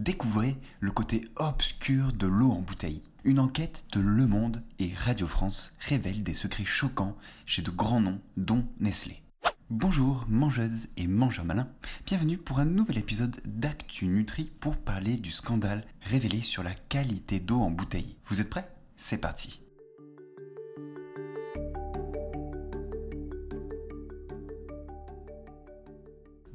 Découvrez le côté obscur de l'eau en bouteille. Une enquête de Le Monde et Radio France révèle des secrets choquants chez de grands noms, dont Nestlé. Bonjour mangeuses et mangeurs malins, bienvenue pour un nouvel épisode d'Actu Nutri pour parler du scandale révélé sur la qualité d'eau en bouteille. Vous êtes prêts? C'est parti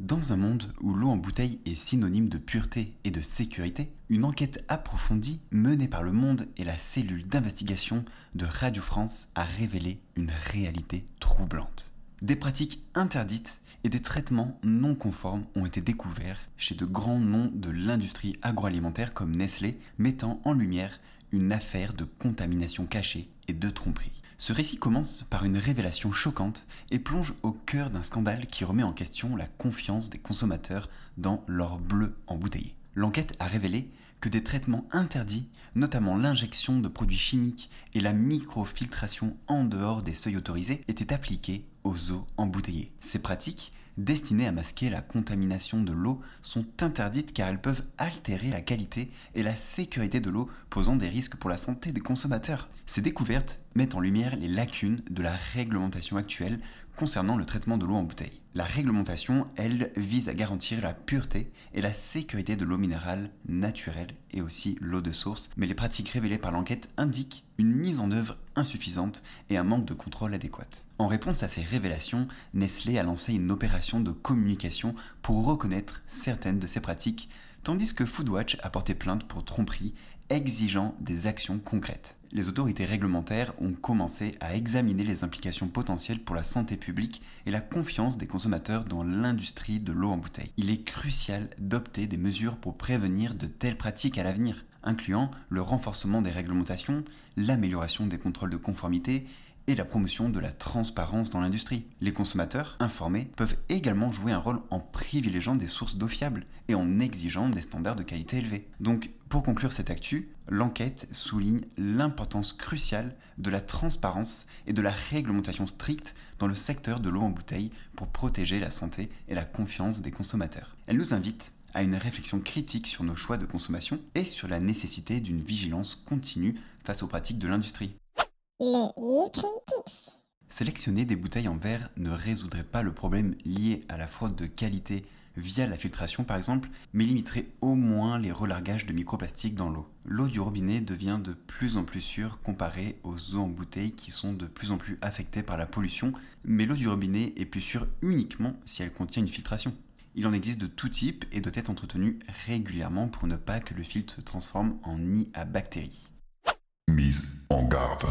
Dans un monde où l'eau en bouteille est synonyme de pureté et de sécurité, une enquête approfondie menée par Le Monde et la cellule d'investigation de Radio France a révélé une réalité troublante. Des pratiques interdites et des traitements non conformes ont été découverts chez de grands noms de l'industrie agroalimentaire comme Nestlé, mettant en lumière une affaire de contamination cachée et de tromperie. Ce récit commence par une révélation choquante et plonge au cœur d'un scandale qui remet en question la confiance des consommateurs dans leur bleu embouteillé. L'enquête a révélé que des traitements interdits, notamment l'injection de produits chimiques et la microfiltration en dehors des seuils autorisés, étaient appliqués aux eaux embouteillées. Ces pratiques destinées à masquer la contamination de l'eau sont interdites car elles peuvent altérer la qualité et la sécurité de l'eau, posant des risques pour la santé des consommateurs. Ces découvertes mettent en lumière les lacunes de la réglementation actuelle concernant le traitement de l'eau en bouteille. La réglementation, elle, vise à garantir la pureté et la sécurité de l'eau minérale naturelle et aussi l'eau de source, mais les pratiques révélées par l'enquête indiquent une mise en œuvre insuffisante et un manque de contrôle adéquat. En réponse à ces révélations, Nestlé a lancé une opération de communication pour reconnaître certaines de ces pratiques, tandis que Foodwatch a porté plainte pour tromperie, exigeant des actions concrètes les autorités réglementaires ont commencé à examiner les implications potentielles pour la santé publique et la confiance des consommateurs dans l'industrie de l'eau en bouteille. Il est crucial d'opter des mesures pour prévenir de telles pratiques à l'avenir, incluant le renforcement des réglementations, l'amélioration des contrôles de conformité et la promotion de la transparence dans l'industrie. Les consommateurs informés peuvent également jouer un rôle en privilégiant des sources d'eau fiables et en exigeant des standards de qualité élevés. Donc, pour conclure cette actu, l'enquête souligne l'importance cruciale de la transparence et de la réglementation stricte dans le secteur de l'eau en bouteille pour protéger la santé et la confiance des consommateurs. Elle nous invite à une réflexion critique sur nos choix de consommation et sur la nécessité d'une vigilance continue face aux pratiques de l'industrie. Sélectionner des bouteilles en verre ne résoudrait pas le problème lié à la fraude de qualité via la filtration par exemple, mais limiterait au moins les relargages de microplastiques dans l'eau. L'eau du robinet devient de plus en plus sûre comparée aux eaux en bouteille qui sont de plus en plus affectées par la pollution, mais l'eau du robinet est plus sûre uniquement si elle contient une filtration. Il en existe de tout type et doit être entretenu régulièrement pour ne pas que le filtre se transforme en nid à bactéries. Mise en garde.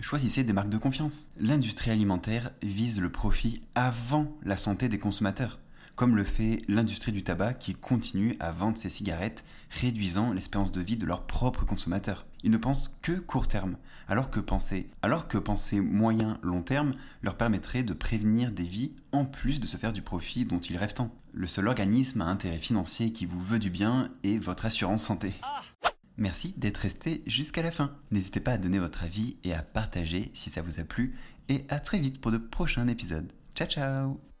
Choisissez des marques de confiance. L'industrie alimentaire vise le profit avant la santé des consommateurs, comme le fait l'industrie du tabac qui continue à vendre ses cigarettes, réduisant l'espérance de vie de leurs propres consommateurs. Ils ne pensent que court terme, alors que penser, alors que penser moyen long terme leur permettrait de prévenir des vies en plus de se faire du profit dont ils rêvent tant. Le seul organisme à intérêt financier qui vous veut du bien est votre assurance santé. Merci d'être resté jusqu'à la fin. N'hésitez pas à donner votre avis et à partager si ça vous a plu. Et à très vite pour de prochains épisodes. Ciao ciao